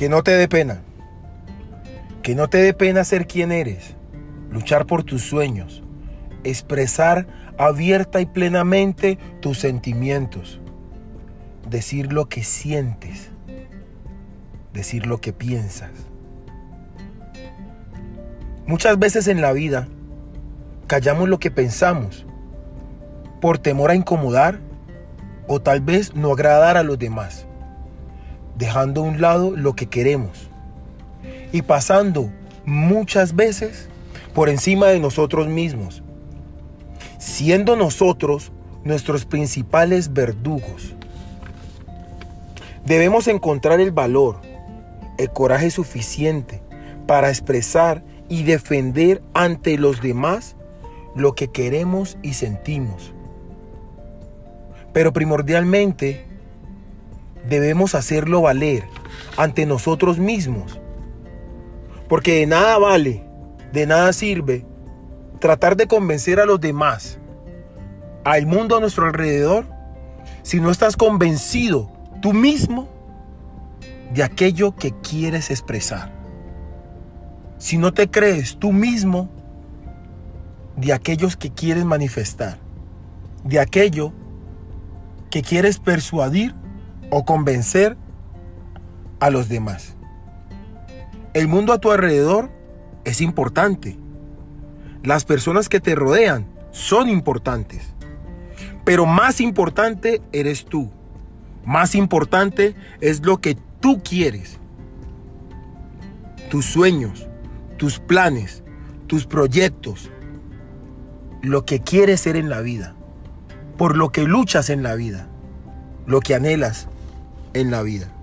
Que no te dé pena. Que no te dé pena ser quien eres, luchar por tus sueños, expresar abierta y plenamente tus sentimientos, decir lo que sientes, decir lo que piensas. Muchas veces en la vida callamos lo que pensamos por temor a incomodar o tal vez no agradar a los demás, dejando a un lado lo que queremos y pasando muchas veces por encima de nosotros mismos, siendo nosotros nuestros principales verdugos. Debemos encontrar el valor, el coraje suficiente para expresar y defender ante los demás lo que queremos y sentimos. Pero primordialmente debemos hacerlo valer ante nosotros mismos. Porque de nada vale, de nada sirve tratar de convencer a los demás, al mundo a nuestro alrededor, si no estás convencido tú mismo de aquello que quieres expresar. Si no te crees tú mismo de aquellos que quieres manifestar, de aquello que quieres persuadir o convencer a los demás. El mundo a tu alrededor es importante. Las personas que te rodean son importantes. Pero más importante eres tú. Más importante es lo que tú quieres. Tus sueños, tus planes, tus proyectos. Lo que quieres ser en la vida. Por lo que luchas en la vida. Lo que anhelas en la vida.